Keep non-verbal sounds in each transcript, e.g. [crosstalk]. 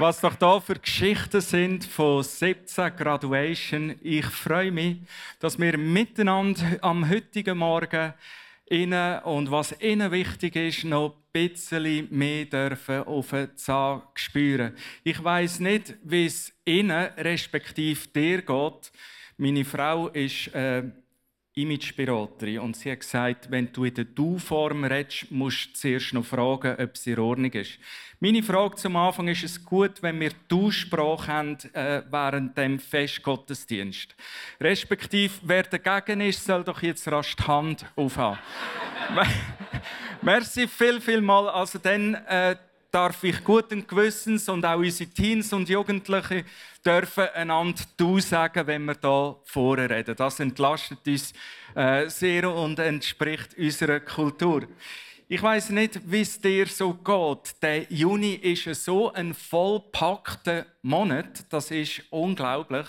Was doch da für Geschichten sind von 17 Graduation. Ich freue mich, dass wir miteinander am heutigen Morgen innen und was ihnen wichtig ist, noch ein bisschen mehr dürfen auf den Zahn spüren. Ich weiß nicht, wie es ihnen respektive dir geht. Meine Frau ist äh, Imageberaterin und sie hat gesagt, wenn du in der Du-Form redest, musst du zuerst noch fragen, ob es in Ordnung ist. Meine Frage zum Anfang ist es gut, wenn wir Du-Sprache haben äh, während dem Festgottesdienst. Respektive, wer dagegen ist, soll doch jetzt rasch die Hand aufhaben. [laughs] Merci viel, viel mal. Also dann äh, darf ich guten Gewissens und auch unsere Teens und Jugendliche dürfen einander du sagen, wenn wir da vorne reden. Das entlastet uns äh, sehr und entspricht unserer Kultur. Ich weiß nicht, wie es dir so geht. Der Juni ist so ein vollpackter Monat. Das ist unglaublich.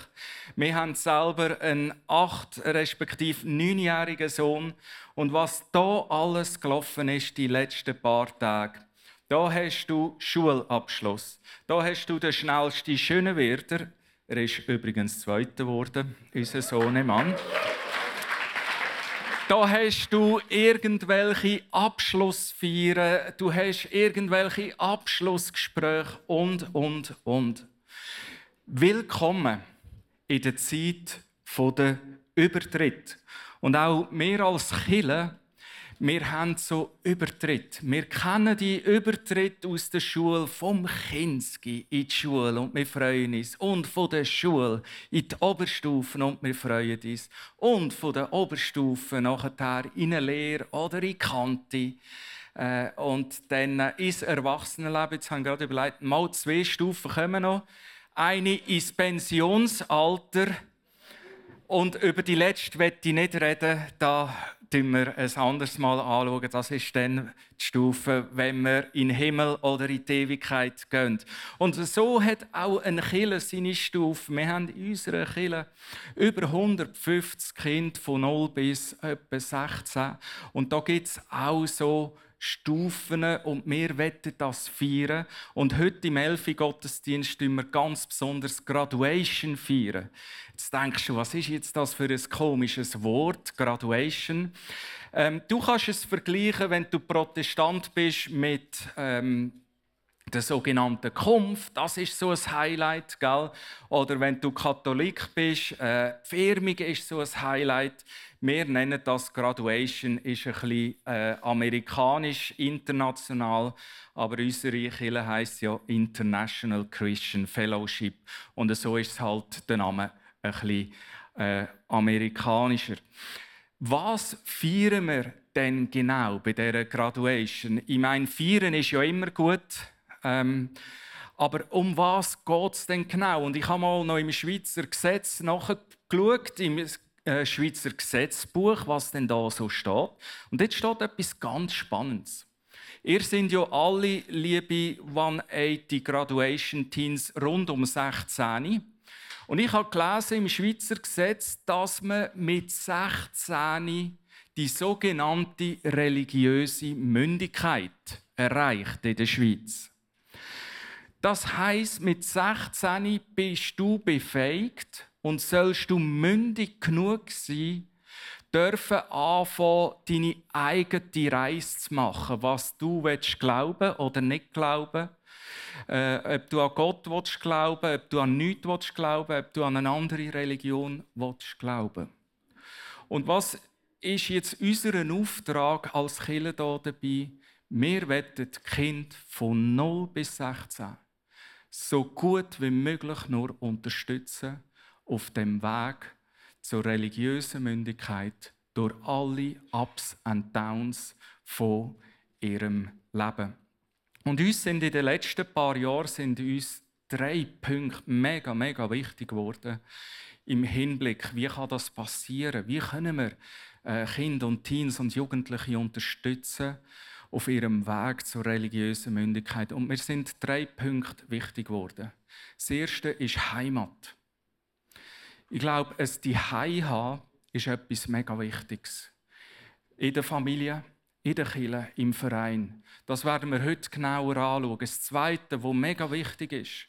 Wir haben selber einen acht respektive neunjährigen Sohn und was da alles gelaufen ist die letzten paar Tage. Da hast du Schulabschluss. Da hast du den schnellsten Schönenwerder. Er ist übrigens Zweiter geworden, unser Sohnemann. Da hast du irgendwelche Abschlussfeiern, du hast irgendwelche Abschlussgespräche und, und, und. Willkommen in der Zeit der Übertritt. Und auch mehr als Killer wir haben so Übertritt. Wir kennen die Übertritt aus der Schule vom Kinski in die Schule und wir freuen uns. Und von der Schule in die Oberstufen und wir freuen uns. Und von der Oberstufen nachher in eine Lehre oder in Kante. Äh, und dann ins Erwachsenenleben. Jetzt haben wir gerade überlegt, mal zwei Stufen kommen noch. Eine ins Pensionsalter. Und über die letzte werde ich nicht reden. Da schauen wir ein anderes Mal anschauen. Das ist dann die Stufe, wenn wir in den Himmel oder in die Ewigkeit gehen. Und so hat auch ein Killer seine Stufe. Wir haben in unserer Kille über 150 Kinder von 0 bis etwa 16. Und da gibt es auch so Stufen und wir wollen das feiern. Und heute im Elfi Gottesdienst wir ganz besonders Graduation feiern. Jetzt denkst du, was ist jetzt das für ein komisches Wort, Graduation? Ähm, du kannst es vergleichen, wenn du Protestant bist mit ähm, der sogenannten Kumpf, das ist so ein Highlight, gell? Oder wenn du Katholik bist, äh, Firmung ist so ein Highlight. Wir nennen das Graduation, ist ein bisschen äh, amerikanisch, international, aber unsere Kirche heisst ja International Christian Fellowship und so ist halt der Name ein bisschen äh, amerikanischer. Was feiern wir denn genau bei dieser Graduation? Ich meine, feiern ist ja immer gut. Ähm, aber um was geht es denn genau? Und ich habe mal noch im Schweizer Gesetz nachgeschaut, im äh, Schweizer Gesetzbuch, was denn da so steht. Und jetzt steht etwas ganz Spannendes. Ihr sind ja alle, liebe 180 Graduation Teens, rund um 16. Und ich habe gelesen im Schweizer Gesetz, dass man mit 16 die sogenannte religiöse Mündigkeit erreicht in der Schweiz. Das heißt, mit 16 bist du befähigt und sollst du mündig genug sein, dürfen anfangen, deine eigene Reise zu machen, was du willst glauben oder nicht glauben. Äh, ob du an Gott willst glauben, ob du an nichts willst glauben, ob du an eine andere Religion willst glauben. Und was ist jetzt unser Auftrag als Kirche hier dabei? Wir wollen Kinder von 0 bis 16 so gut wie möglich nur unterstützen auf dem Weg zur religiösen Mündigkeit durch alle Ups und Downs von ihrem Leben. Und uns sind in den letzten paar Jahren sind uns drei Punkte mega, mega wichtig geworden im Hinblick, wie kann das passieren? Wie können wir äh, Kinder und Teens und Jugendliche unterstützen auf ihrem Weg zur religiösen Mündigkeit? Und mir sind drei Punkte wichtig geworden. Das erste ist Heimat. Ich glaube, es die haben ist etwas mega Wichtiges. In der Familie, in der Kirche, im Verein. Das werden wir heute genauer anschauen. Das Zweite, was mega wichtig ist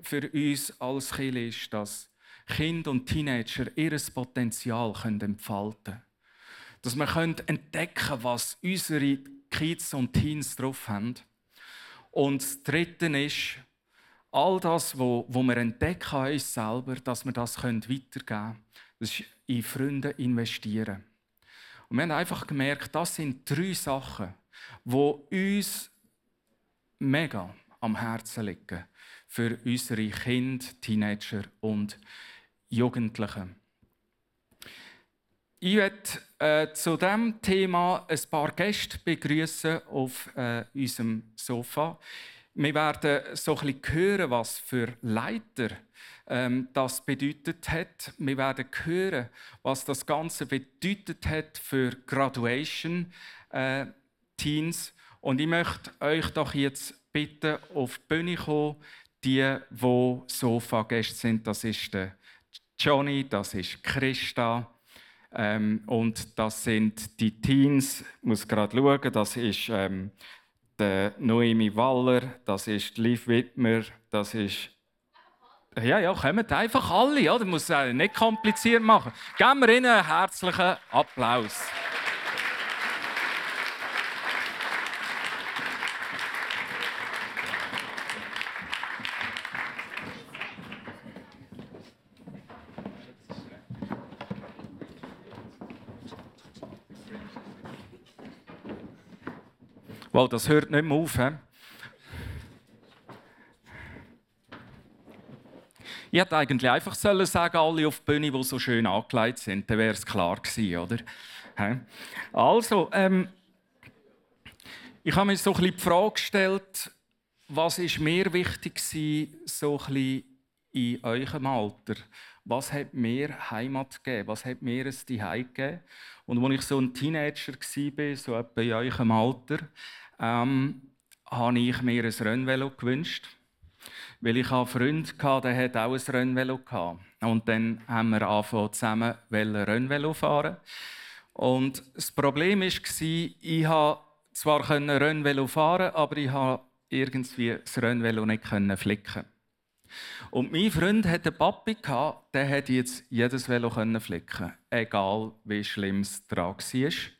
für uns als Kirche, ist, dass Kinder und Teenager ihr Potenzial entfalten können. Dass wir entdecken können, was unsere Kids und Teens drauf haben. Und das Dritte ist, all das, was wir entdecken an uns selber, dass wir das weitergeben können. Das ist in Freunde investieren. Und wir haben einfach gemerkt, das sind drei Sachen, die uns mega am Herzen liegen für unsere Kinder, Teenager und Jugendliche. Ich möchte äh, zu diesem Thema ein paar Gäste begrüßen auf äh, unserem Sofa. Wir werden so ein bisschen hören, was für Leiter ähm, das bedeutet hat. Wir werden hören, was das Ganze bedeutet hat für Graduation äh, Teens. Und ich möchte euch doch jetzt bitten, auf die Bühne kommen, die, die Sofa-Gäste sind. Das ist der Johnny, das ist Christa. Ähm, und das sind die Teens, ich muss gerade schauen, das ist ähm, der Noemi Waller, das ist Liv Wittmer, das ist ja, ja, kommen einfach alle, oder? Muss es nicht kompliziert machen. Geben wir ihnen einen herzlichen Applaus. Wow, das hört nicht mehr auf. He? Ich hätte eigentlich einfach sollen sagen, alle auf der Bühne, die so schön angelegt sind, dann wäre es klar gewesen, oder? Also, ähm, ich habe mir so ein bisschen die Frage gestellt, was ist mir wichtig gewesen, so ein bisschen in eurem Alter? Was hat mir Heimat gegeben? Was hat mir ein Zuhause gegeben? Und als ich so ein Teenager war, so etwa in eurem Alter, ähm, habe ich mir ein Rennvelo gewünscht. Weil ich einen Freund hatte, der hat auch ein Rennvelo gehabt. Und dann haben wir angefangen, zusammen Rennvelo fahren. Und das Problem war, ich konnte zwar Rennvelo fahren, aber ich konnte irgendwie das Rennvelo nicht flicken. Und mein Freund hatte einen Papi, der hätte jetzt jedes Velo flicken egal wie schlimm es dran war.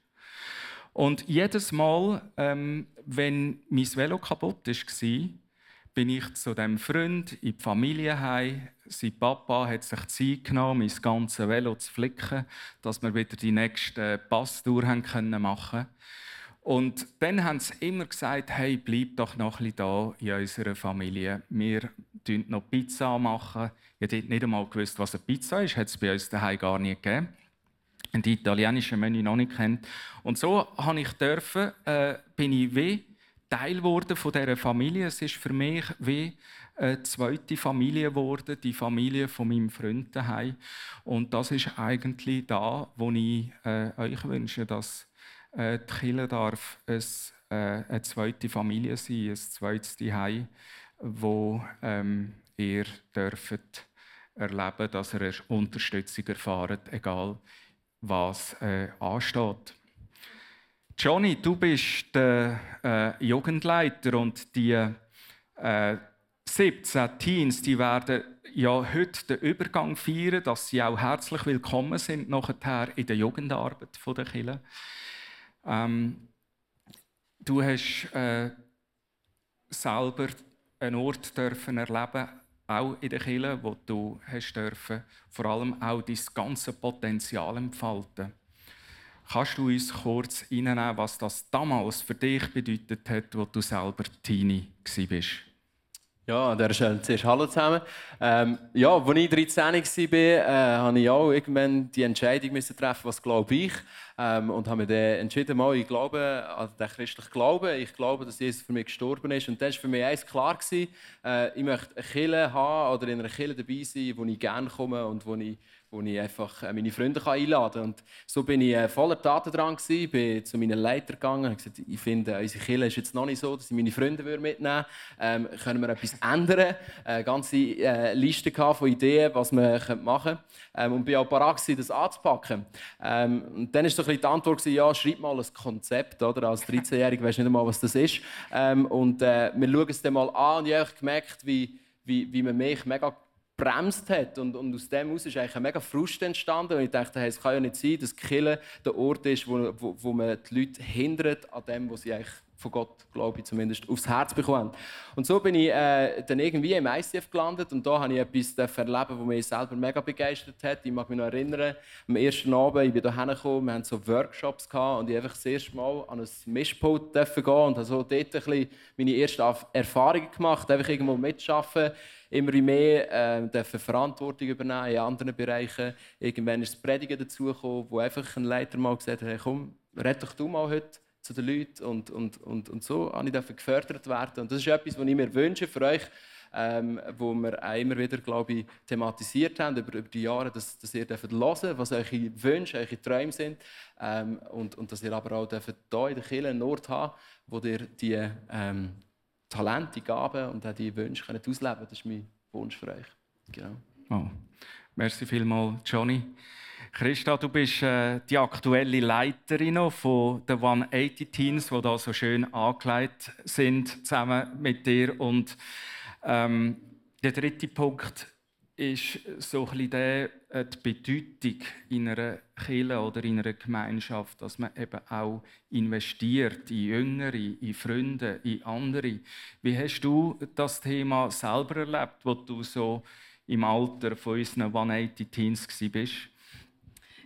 Und jedes Mal, ähm, wenn mein Velo kaputt war, bin ich zu dem Freund in die Familie heim. Sein Papa hat sich Zeit genommen, mein ganzes Velo zu flicken, dass wir wieder die nächste Passtour machen können. Und dann haben sie immer gesagt, hey, bleib doch noch ein bisschen da in unserer Familie. Wir machen noch Pizza. Machen. Ich habe nicht einmal gewusst, was eine Pizza ist. Hat es bei uns daheim gar nicht gegeben. Die italienische Menü noch nicht kennt. Und so habe ich dürfen, äh, bin ich wie Teil geworden von dieser Familie. Es ist für mich wie eine zweite Familie geworden, die Familie von meinem Freund daheim. Und das ist eigentlich da, wo ich äh, euch wünsche, dass äh, die Kirche darf es, äh, eine zweite Familie sein, ein zweites Zuhause, wo ähm, ihr dürft erleben, dass ihr Unterstützung erfahrt, egal was äh, ansteht. Johnny, du bist der äh, Jugendleiter und die äh, 17 Teens, die werden ja heute den Übergang feiern, dass sie auch herzlich willkommen sind nachher in der Jugendarbeit der Kirche. Ähm, du hast äh, selber einen Ort dürfen erleben, auch in der Kirche, wo du hast dürfen, vor allem auch dein ganze Potenzial entfalten. Kannst du uns kurz reinnehmen, was das damals für dich bedeutet hat, wo du selber Teenie warst? Ja, an dieser Stelle zuerst Hallo zusammen. Ähm, ja, als ich 13 war, äh, habe ich auch irgendwann die Entscheidung treffen, was glaube ich. Ähm, und habe mich dann entschieden, mal, ich glaube an den christlichen Glauben. Ich glaube, dass Jesus für mich gestorben ist. Und dann war für mich eins klar, gewesen, äh, ich möchte eine Kirche haben oder in einer Kirche dabei sein, wo ich gerne komme und wo ich wo ich einfach äh, meine Freunde einladen kann. Und so bin ich äh, voller Taten dran. Ich bin zu meinen Leitern gegangen und gesagt, ich finde, unsere Kirche ist jetzt noch nicht so, dass ich meine Freunde mitnehmen würde. Ähm, können wir etwas ändern? Eine ganze äh, Liste von Ideen, was wir machen können. Ähm, und bin auch bereit, das anzupacken. Ähm, und dann war so die Antwort, ja, schreib mal ein Konzept. Oder? Als 13-Jähriger weißt du nicht einmal, was das ist. Ähm, und äh, wir schauen es dann mal an und ich habe gemerkt, wie, wie, wie man mich mega bremst hat. Und, und aus dem heraus ist eigentlich ein mega Frust entstanden. Und ich dachte, hey, es kann ja nicht sein, dass Kille der Ort ist, wo, wo, wo man die Leute hindert an dem, was sie eigentlich von Gott, glaube ich, zumindest aufs Herz bekommen. Und so bin ich äh, dann irgendwie im ICF gelandet und da habe ich etwas erleben, das mich selber mega begeistert hat. Ich mag mich noch erinnern, am ersten Abend, ich bin hierher gekommen, wir hatten so Workshops gehabt und ich einfach das erste Mal an ein Mischpult gehen und habe so dort ein bisschen meine ersten Erfahrungen gemacht, einfach irgendwo mitschaffen immer mehr äh, Verantwortung übernehmen in anderen Bereichen. Irgendwann ist das Predigen dazugekommen, wo einfach ein Leiter mal gesagt hat, hey, komm, red doch du mal heute zu den Leuten und, und, und, und so habe ich gefördert werden. Und das ist etwas, was ich mir wünsche für euch, ähm, wo wir auch immer wieder, glaube ich, thematisiert haben über, über die Jahre, dass, dass ihr dürft was eure Wünsche, eure Träume sind ähm, und, und dass ihr aber auch hier in der Kirche einen Ort haben, wo ihr die ähm, Talente, Gaben und auch die Wünsche könnt ausleben könnt. Das ist mein Wunsch für euch. Genau. Oh. Merci vielmals, Johnny. Christa, du bist äh, die aktuelle Leiterin von den 180 Teams, die da so schön angelegt sind, zusammen mit dir. Und ähm, der dritte Punkt ist so ein der, äh, die Bedeutung in einer Kirche oder in einer Gemeinschaft, dass man eben auch investiert in Jüngere, in Freunde, in andere. Wie hast du das Thema selber erlebt, wo du so im Alter von unseren 180 Teens warst?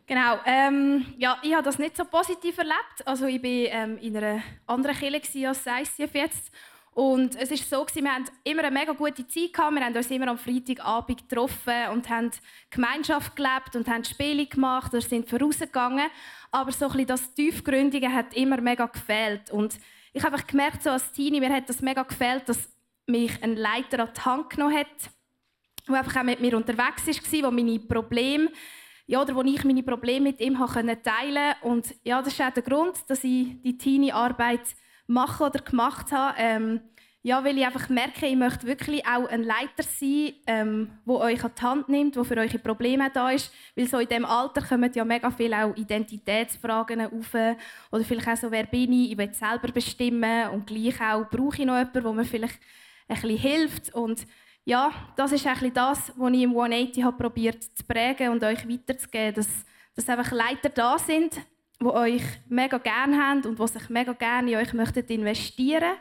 Genau, ähm, ja, ich habe das nicht so positiv erlebt. Also ich war ähm, in einer anderen Kirche als ICF jetzt. Und es war so, wir hatten immer eine mega gute Zeit. Gehabt. Wir haben uns immer am Freitagabend getroffen und haben Gemeinschaft gelebt und haben Spiele gemacht oder sind vorausgegangen. Aber so ein das Tiefgründige hat immer mega gefehlt. Und ich habe gemerkt, so als Teenie, mir hat das mega gefehlt, dass mich ein Leiter an die Hand genommen hat, der einfach auch mit mir unterwegs war, der meine Probleme ja, oder wo ich meine Probleme mit ihm teilen konnte. Und ja, das ist auch der Grund, dass ich die Teenie-Arbeit mache oder gemacht habe. Ähm, ja, weil ich einfach merke, ich möchte wirklich auch ein Leiter sein, ähm, wo euch an die Hand nimmt, wo für eure Probleme da ist. Weil so in diesem Alter kommen ja mega viele auch Identitätsfragen auf. Oder vielleicht auch so, wer bin ich, ich will selber bestimmen. Und gleich auch, brauche ich noch jemanden, der mir vielleicht ein bisschen hilft. Und ja, das ist eigentlich das, was ich im 180 habe probiert zu prägen und euch weiterzugeben, dass, dass einfach Leiter da sind, die euch mega gerne haben und die sich mega gerne in euch möchten investieren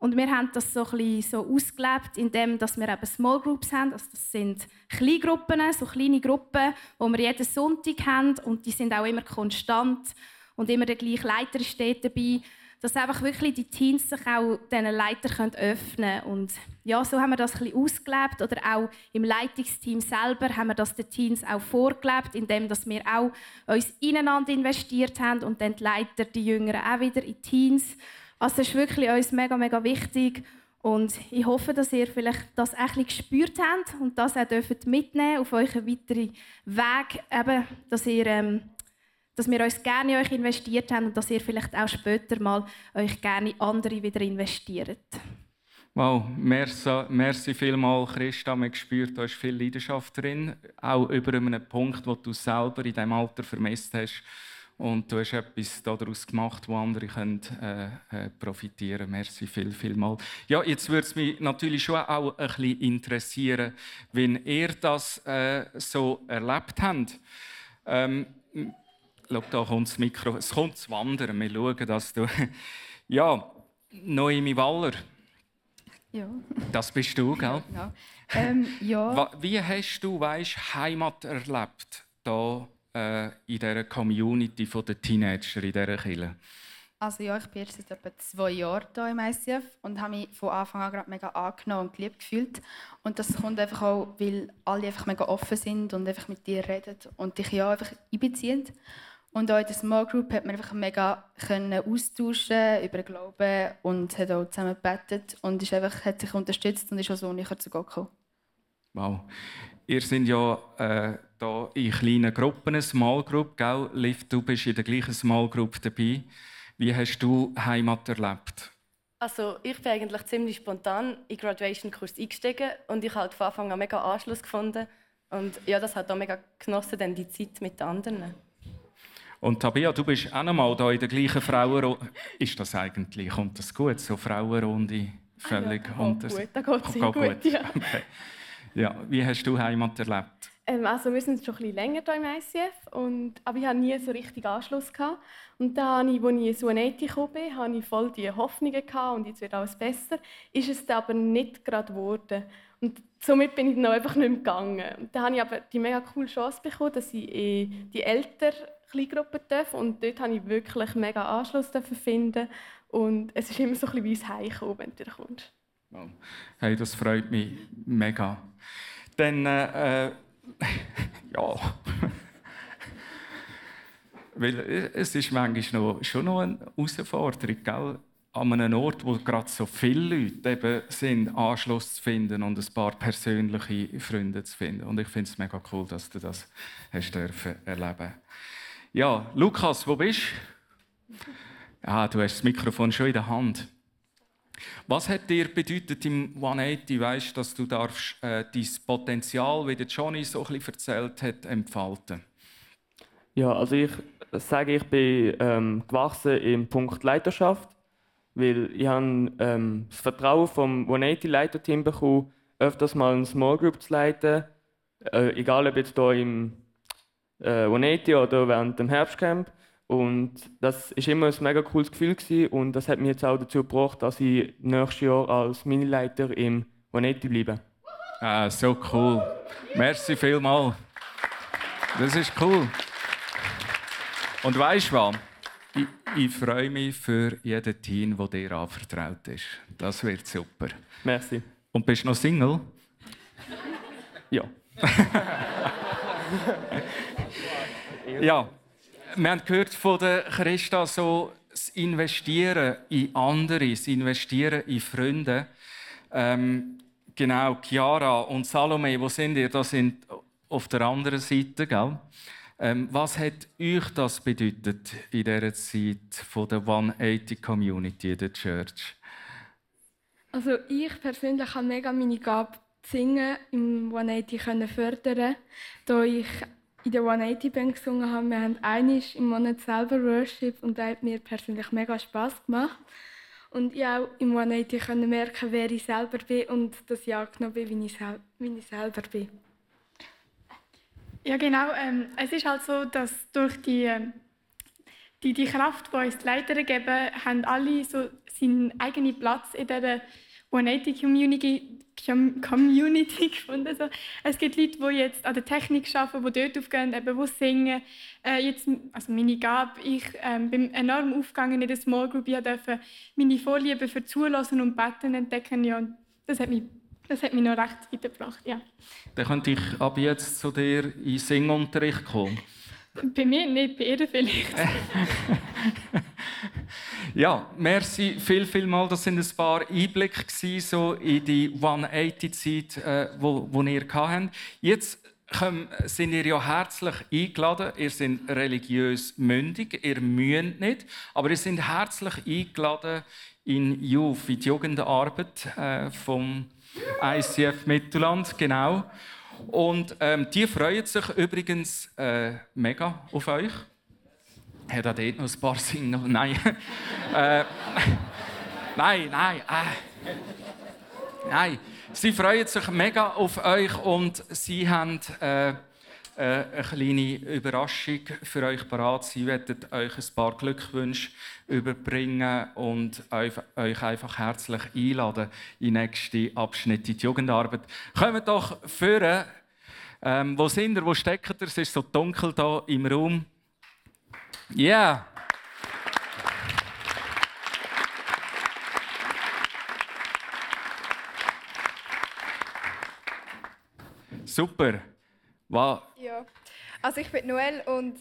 und wir haben das so, ein so ausgelebt, indem wir eben Small Groups haben. Also das sind Kleingruppen, so kleine Gruppen, wo wir jeden Sonntag haben und die sind auch immer konstant und immer der gleiche Leiter steht dabei dass einfach wirklich die Teams sich auch diesen Leitern öffnen können. Und ja, so haben wir das ein ausgelebt. Oder auch im Leitungsteam selber haben wir das den Teams auch vorgelebt, indem wir auch uns ineinander investiert haben und dann die Leiter, die Jüngeren auch wieder in Teams. Also das ist wirklich uns mega, mega wichtig. Und ich hoffe, dass ihr vielleicht das ein gespürt habt und das auch mitnehmen auf euren weiteren Weg, eben, dass ihr ähm, dass wir uns gerne in euch investiert haben und dass ihr vielleicht auch später mal euch gerne in andere wieder investiert. Wow, merci, merci vielmals, Christa. Man spürt, da ist viel Leidenschaft drin, auch über einen Punkt, wo du selber in diesem Alter vermisst hast. Und du hast etwas daraus gemacht, wo andere können, äh, äh, profitieren können. Merci viel, viel mal. Ja, jetzt würde es mich natürlich schon auch ein bisschen interessieren, wenn ihr das äh, so erlebt habt. Ähm, Schau, da kommt das Mikro. Es kommt zu wandern. Wir schauen, dass du. [laughs] Ja, Noemi Waller. Ja. Das bist du, gell? [laughs] Ja. Ähm, ja. Wie hast du, weißt, Heimat erlebt, hier äh, in dieser Community der Teenager, in dieser Kirche? Also ja, ich bin jetzt seit etwa zwei Jahren hier im ICF und habe mich von Anfang an gerade mega angenommen und geliebt gefühlt. Und das kommt einfach auch, weil alle einfach mega offen sind und einfach mit dir reden und dich ja einfach einbeziehen. Und auch in der Small Group hat man einfach mega können austauschen über Glauben und hat auch zusammen gebetet und ist einfach, hat sich unterstützt und ist auch so näher zu Gott gekommen. Wow. Ihr seid ja äh, da in kleinen Gruppen, eine Small Group, gell? Liv, du bist in der gleichen Small Group dabei. Wie hast du Heimat erlebt? Also ich bin eigentlich ziemlich spontan in den Graduation-Kurs eingestiegen und ich habe von Anfang an mega Anschluss gefunden. Und ja, das hat auch mega genossen, dann die Zeit mit den anderen. Und Tabia, du bist auch einmal da in der gleichen Frauenrunde. Ist das eigentlich, kommt das gut, so Frauenrunde? Völlig ah, ja, oh, gut, da geht es gut, gut. Ja. [laughs] Okay. ja. Wie hast du Heimat erlebt? Ähm, also wir sind schon ein bisschen länger hier im ICF, und, aber ich hatte nie so richtig Anschluss. Gehabt. Und dann, als ich in Suanetti gekommen bin, hatte ich voll die Hoffnungen gehabt, und jetzt wird alles besser. Ist es aber nicht gerade geworden. Und somit bin ich dann einfach nicht mehr gegangen. Und dann habe ich aber die mega coole Chance bekommen, dass ich in die ältere Kleingruppe darf. Und dort habe ich wirklich mega Anschluss finden. Und es ist immer so ein bisschen wie ein wenn du kommst. Hey, das freut mich mega. Dann äh, [laughs] ja. Weil es ist manchmal noch, schon noch eine Herausforderung, gell? an einem Ort, wo gerade so viele Leute eben sind, Anschluss zu finden und ein paar persönliche Freunde zu finden. Und ich finde es mega cool, dass du das hast dürfen erleben. Ja, Lukas, wo bist du? Ja, du hast das Mikrofon schon in der Hand. Was hat dir bedeutet im 180, weißt, dass du darfst, äh, dein Potenzial, wie der Johnny so bisschen erzählt hat, entfalten? Ja, also ich sage, ich bin ähm, gewachsen im Punkt Leiterschaft, weil ich habe ähm, das Vertrauen vom 180 Leiterteam bekommen, öfters mal eine Small Group zu leiten, äh, egal ob jetzt hier im äh, 180 oder während dem Herbstcamp. Und das ist immer ein mega cooles Gefühl gewesen. und das hat mich jetzt auch dazu gebracht, dass ich nächstes Jahr als Minileiter im Vanetti bleibe. Ah, so cool. Merci vielmals. Das ist cool. Und weißt du was? Ich, ich freue mich für jeden Team, der dir anvertraut ist. Das wird super. Merci. Und bist du noch Single? Ja. [laughs] ja wir haben gehört von der Christa so das Investieren in andere, das Investieren in Freunde. Ähm, genau, Chiara und Salome, wo sind ihr? Das sind auf der anderen Seite, gell? Ähm, was hat euch das bedeutet in dieser Zeit von der 180 Community, der Church? Also ich persönlich habe mega meine Gabe singen im 180 fördern, da ich in der 180 Band gesungen haben. Wir haben einmal im Monat selber Worship und das hat mir persönlich mega Spaß gemacht. Und ich auch im 180 konnte merken, wer ich selber bin und dass ich angenommen bin, wie ich, wie ich selber bin. Ja, genau. Ähm, es ist halt so, dass durch die, ähm, die, die Kraft, die uns die Leiter geben, haben alle so seinen eigenen Platz in dieser 180 Community, Community [laughs] gefunden. So. Es gibt Leute, die jetzt an der Technik arbeiten, die dort aufgehen, eben, die singen. Äh, jetzt, also meine Gabe, ich ähm, bin enorm aufgegangen in der Small Group. Ich durfte meine Vorliebe für Zulassen und Betten entdecken. Ja, das hat mich das hat mich noch recht weitergebracht, ja. Dann könnte ich ab jetzt zu dir in Singunterricht kommen. Bei mir nicht, bei ihr vielleicht. [laughs] ja, merci viel, viel mal. Das sind ein paar Einblicke so in die 180-Zeit, äh, wo, wo ihr habt. Jetzt sind ihr ja herzlich eingeladen. Ihr seid religiös mündig, ihr müsst nicht, aber ihr seid herzlich eingeladen in Youth, in die Jugendarbeit äh, vom ICF Mittelland, genau. Und ähm, die freuen sich übrigens äh, mega auf euch. Hat er dort noch ein paar [laughs] Single? Nein. äh, nein, nein. Äh. Nein. Sie freuen sich mega auf euch und sie haben äh, äh eine kleine Überraschung für euch parat. Sie werden euch ein paar Glückwünsche überbringen und euch einfach herzlich einladen in den nächsten Abschnitt in die Jugendarbeit. Kommt doch führen. Ähm, wo sind ihr? Wo steckt ihr? Es ist so dunkel hier im Raum. Yeah. Super. Wow. Ja. Also ich bin Noel und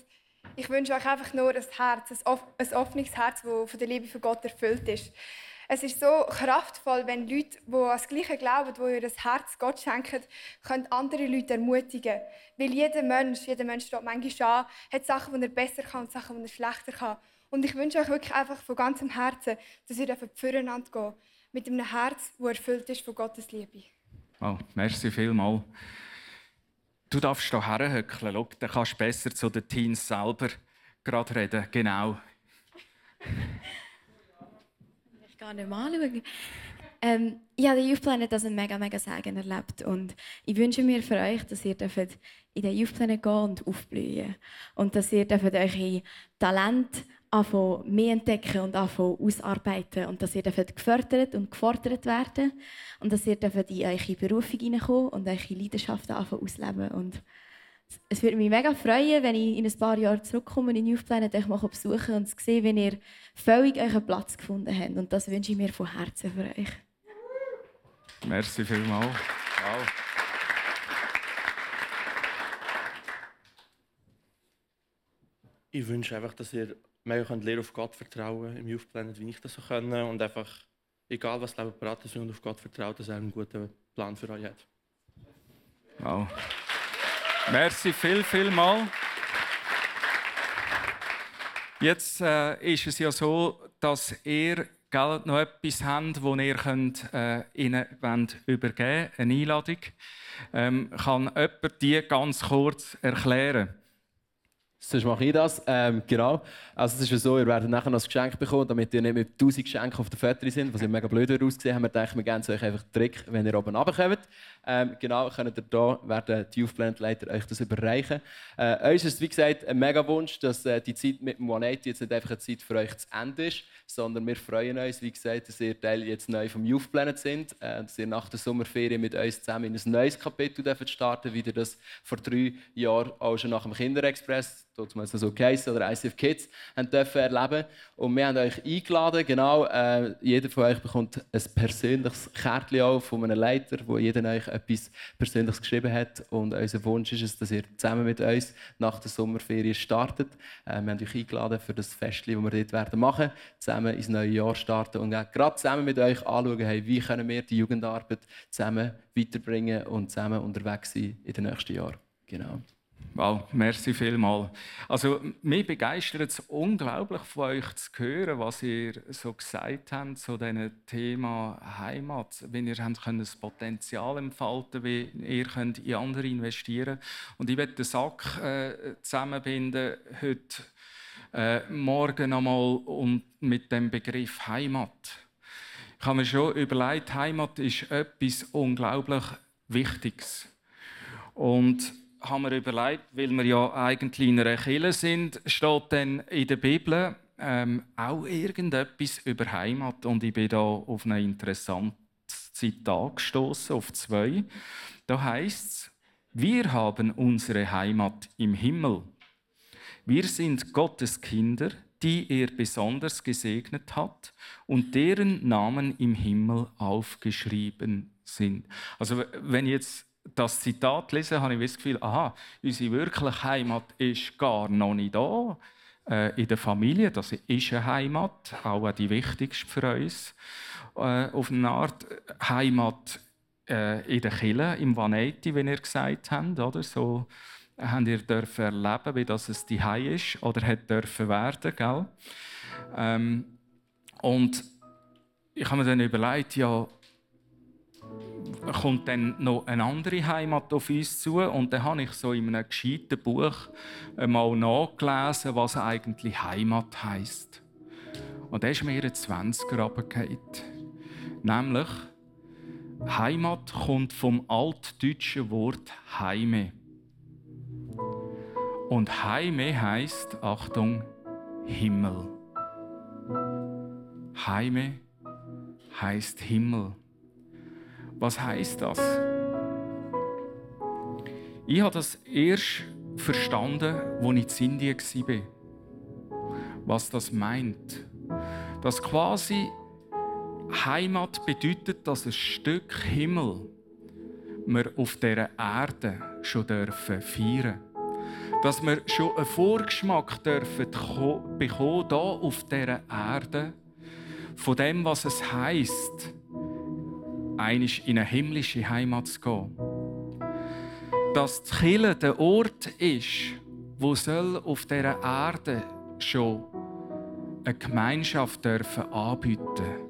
ich wünsche euch einfach nur ein Herz, ein offenes Herz, das von der Liebe von Gott erfüllt ist. Es ist so kraftvoll, wenn Leute, die an das Gleiche glauben, die ihr Herz Gott schenken, können andere Leute ermutigen. Weil jeder Mensch, jeder Mensch steht manchmal an, hat Sachen, die er besser kann und Sachen, die er schlechter kann. Und ich wünsche euch wirklich einfach von ganzem Herzen, dass ihr füreinander geht. Mit einem Herz, das erfüllt ist von Gottes Liebe. Oh, merci vielmals. Du darfst hier herhöckeln. Schau, dann kannst du besser zu den Teens selber gerade reden. Genau. Gar nicht mal anschauen. Ähm, ich habe den Youth Planet als einen mega, mega Segen erlebt. Und ich wünsche mir für euch, dass ihr in den Youth Planet gehen und aufblühen Und dass ihr eure Talente anfangen, mehr entdecken und anfangen, ausarbeiten. Und dass ihr gefördert und gefordert werden Und dass ihr in eure Berufung hineinkommen und eure Leidenschaften anfangen ausleben. Und es würde mich mega freuen, wenn ich in ein paar Jahren zurückkomme in Youth Planet euch mal besuchen und sehe, wie ihr völlig euren Platz gefunden habt. Und das wünsche ich mir von Herzen für euch. Merci vielmals. Wow. Ich wünsche einfach, dass ihr mehr könnt lernen auf Gott vertrauen im Youth Planet, wie ich das so können und einfach, egal was das Leben bereit ist, und auf Gott vertrauen, dass er einen guten Plan für euch hat. Wow. Merci viel, viel mal. Jetzt äh, ist es ja so, dass ihr gell, noch etwas habt, das ihr könnt, äh, ihnen übergeben wollt, eine Einladung. Ähm, kann jemand die ganz kurz erklären? Sonst mache ich das. Ähm, genau. Also es ist so, ihr werdet nachher noch ein Geschenk bekommen, damit ihr nicht mit 1000 Geschenken auf der Foto sind, was ja mega blöd ausgesehen haben wir gedacht, wir geben euch einfach einen Trick, wenn ihr oben runterkommt. Ähm, genau, könnt ihr da, werden die Youth Planet Leiter euch das überreichen. Äh, uns ist wie gesagt ein mega Wunsch, dass äh, die Zeit mit 180 jetzt nicht einfach eine Zeit für euch zu Ende ist, sondern wir freuen uns, wie gesagt, dass ihr Teil jetzt neu vom Youth Planet sind, äh, dass ihr nach der Sommerferien mit uns zusammen in ein neues Kapitel starten wie ihr das vor drei Jahren auch schon nach dem Kinderexpress damals so geheißen, oder ICF Kids, haben dürfen erleben. Und wir haben euch eingeladen, genau, äh, jeder von euch bekommt ein persönliches Kärtchen von einem Leiter, wo jeder euch etwas Persönliches geschrieben hat. Und unser Wunsch ist es, dass ihr zusammen mit uns nach der Sommerferien startet. Äh, wir haben euch eingeladen für das Fest, das wir dort werden machen, zusammen ins neue Jahr starten und gerade zusammen mit euch anschauen, hey, wie können wir die Jugendarbeit zusammen weiterbringen und zusammen unterwegs sein in den nächsten Jahren. Genau. Wow, merci vielmal. Also, mich begeistert es unglaublich von euch zu hören, was ihr so gesagt habt zu diesem Thema Heimat. Wenn ihr habt könnt das Potenzial entfalten wie ihr könnt in andere investieren Und ich werde den Sack äh, zusammenbinden heute äh, morgen einmal und mit dem Begriff Heimat. Ich habe mir schon überlegt, Heimat ist etwas unglaublich Wichtiges. Und haben wir überlegt, weil wir ja eigentlich in einer Kirche sind, steht dann in der Bibel ähm, auch irgendetwas über Heimat. Und ich bin da auf ein interessantes Zitat gestoßen, auf zwei. Da heißt es: Wir haben unsere Heimat im Himmel. Wir sind Gottes Kinder, die er besonders gesegnet hat und deren Namen im Himmel aufgeschrieben sind. Also wenn jetzt das Zitat lese, habe ich das Gefühl, aha, unsere wirkliche Heimat ist gar noch nicht da. Äh, in der Familie, das ist eine Heimat, auch die wichtigste für uns. Äh, auf eine Art Heimat äh, in der Kirche, im Vanetti, wie ihr gesagt habt, oder? So habt ihr dürfen erleben, wie das es die Hei ist oder hat dürfen werden, gell? Ähm, und ich habe mir dann überlegt, ja, kommt dann noch eine andere Heimat auf uns zu und dann habe ich so in einem gescheiten Buch mal nachgelesen, was eigentlich Heimat heißt. Und da ist mir ein 20er runtergefallen. Nämlich, Heimat kommt vom altdeutschen Wort Heime. Und Heime heißt, Achtung, Himmel. Heime heißt Himmel. Was heißt das? Ich habe das erst verstanden, als ich in Indien war. Was das meint. Dass quasi Heimat bedeutet, dass ein Stück Himmel wir auf dieser Erde schon dürfen feiern Dass wir schon einen Vorgeschmack dürfen bekommen, hier auf dieser Erde, von dem, was es heisst, einig in eine himmlische Heimat zu gehen. Dass die Kirche der Ort ist, wo soll auf dieser Erde schon eine Gemeinschaft dürfen anbieten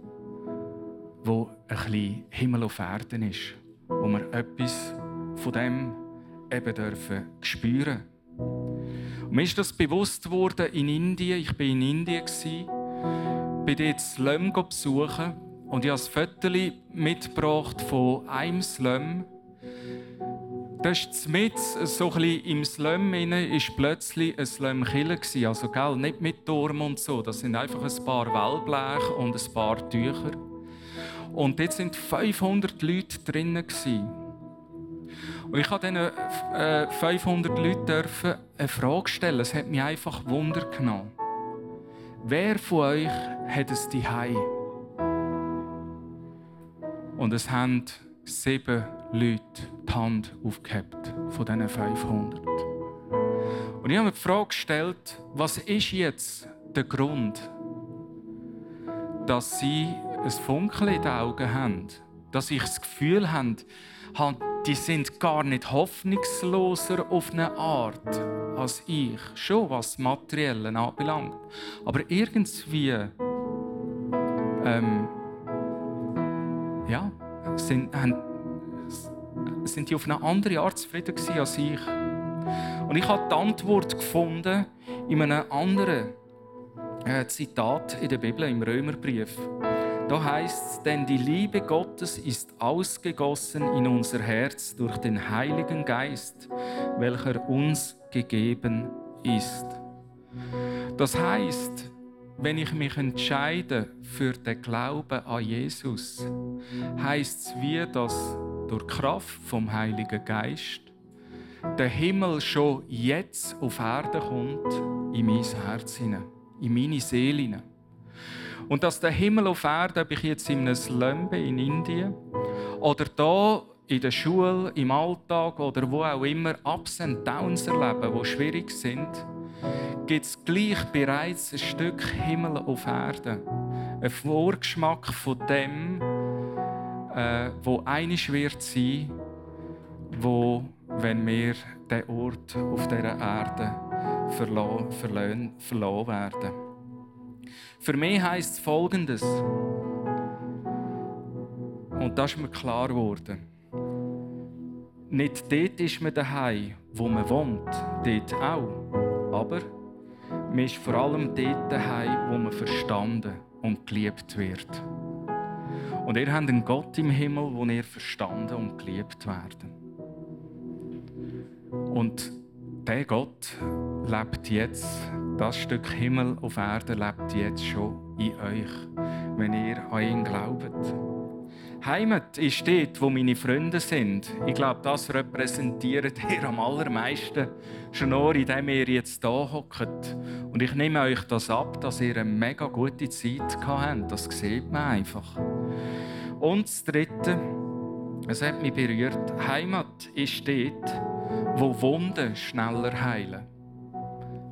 wo ein bisschen Himmel auf Erden ist, wo wir etwas von dem eben dürfen spüren. Und mir ist das bewusst geworden in Indien. Ich war in Indien, bin dort Slum besuchen und ich habe ein Foto mitgebracht von einem Slum. Das ist mit so ein im Slum ist plötzlich ein Slum Kille Also gell, nicht mit Turm und so. Das sind einfach ein paar Wellblech und ein paar Tücher. Und dort sind 500 Leute drinnen Und ich durfte diesen äh, 500 Leuten eine Frage stellen. Es hat mich einfach Wunder genommen. Wer von euch hat es die Und es haben sieben Leute die Hand aufgehabt von diesen 500. Und ich habe mir die Frage gestellt, was ist jetzt der Grund, dass sie ein Funkeln in den Augen haben, dass ich das Gefühl habe, die sind gar nicht hoffnungsloser auf eine Art als ich, schon was Materielle anbelangt. Aber irgendwie ähm, ja, sind, haben, sind die auf eine andere Art zufrieden als ich. Und ich habe die Antwort gefunden in einem anderen äh, Zitat in der Bibel, im Römerbrief. Da heißt es, denn die Liebe Gottes ist ausgegossen in unser Herz durch den Heiligen Geist, welcher uns gegeben ist. Das heißt, wenn ich mich entscheide für den Glauben an Jesus, heißt es wie, dass durch Kraft vom Heiligen Geist der Himmel schon jetzt auf Erde kommt, in mein Herz hinein, in meine Seele hinein. Und dass der Himmel auf Erde, ob ich jetzt in einem Slum bin, in Indien oder da in der Schule, im Alltag oder wo auch immer Ups und Downs erleben, die schwierig sind, gibt es gleich bereits ein Stück Himmel auf Erde. Ein Vorgeschmack von dem, äh, wo einig wird sein, wo, wenn wir den Ort auf dieser Erde verloren, verloren werden. Für mich heißt es Folgendes. Und das ist mir klar geworden. Nicht dort ist man daheim, wo man wohnt, dort auch. Aber man ist vor allem dort daheim, wo man verstanden und geliebt wird. Und ihr habt einen Gott im Himmel, wo ihr verstanden und geliebt werden. Und der Gott lebt jetzt, das Stück Himmel auf Erde lebt jetzt schon in euch, wenn ihr an ihn glaubt. Heimat ist dort, wo meine Freunde sind. Ich glaube, das repräsentiert ihr am allermeisten. Schon nur, indem ihr jetzt hier hockt. Und ich nehme euch das ab, dass ihr eine mega gute Zeit habt. Das sieht man einfach. Und das Dritte, es hat mich berührt. Heimat ist dort, wo Wunden schneller heilen.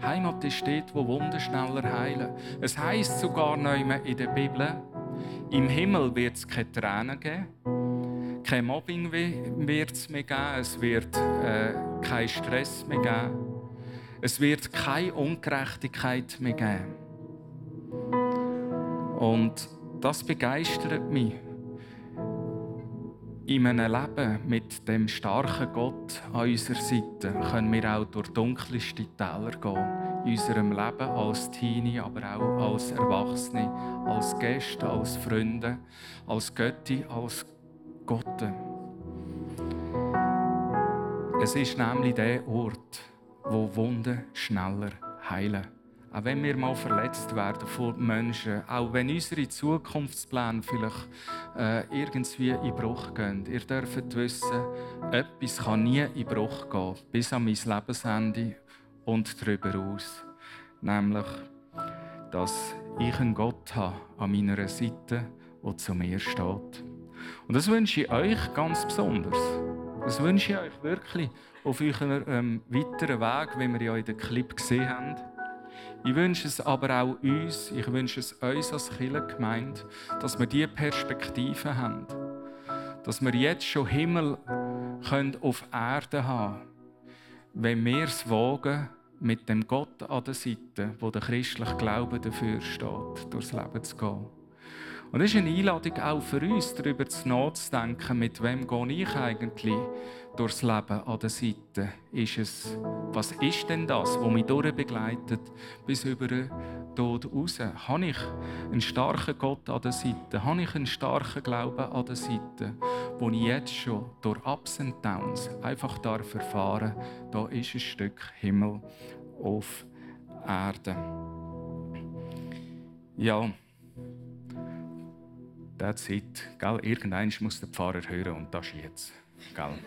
Heimat ist dort, wo Wunden schneller heilen. Es heißt sogar noch in der Bibel, im Himmel wird es keine Tränen geben, kein Mobbing wird es mehr geben, es wird äh, keinen Stress mehr geben, es wird keine Ungerechtigkeit mehr geben. Und das begeistert mich in einem Leben mit dem starken Gott an unserer Seite können wir auch durch dunkelste Täler gehen. In unserem Leben als Teenie, aber auch als Erwachsene, als Gäste, als Freunde, als Götti, als Gott. Es ist nämlich der Ort, wo Wunden schneller heilen. Auch wenn wir mal verletzt werden von Menschen, auch wenn unsere Zukunftspläne vielleicht äh, irgendwie in Bruch gehen. Ihr dürft wissen, etwas kann nie in Bruch gehen, bis an mein Lebensende und darüber aus. Nämlich, dass ich einen Gott habe an meiner Seite, der zu mir steht. Und das wünsche ich euch ganz besonders. Das wünsche ich euch wirklich auf eurem ähm, weiteren Weg, wie wir ja in den Clip gesehen haben. Ich wünsche es aber auch uns, ich wünsche es uns als Kirchengemeinde, dass wir diese Perspektive haben. Dass wir jetzt schon Himmel können auf Erde haben wenn wir es wagen, mit dem Gott an der Seite, wo der christliche Glaube dafür steht, durchs Leben zu gehen. Und das ist eine Einladung auch für uns, darüber nachzudenken, mit wem gehe ich eigentlich durchs Leben an der Seite. Ist es, was ist denn das, was mich durchbegleitet bis über den Tod raus? Habe ich einen starken Gott an der Seite? Habe ich einen starken Glauben an der Seite, wo ich jetzt schon durch Ups und Downs einfach darf erfahren, da ist ein Stück Himmel auf Erde. Ja. That's it. Gell? Irgendwann muss der Pfarrer hören und das ist jetzt. Gell?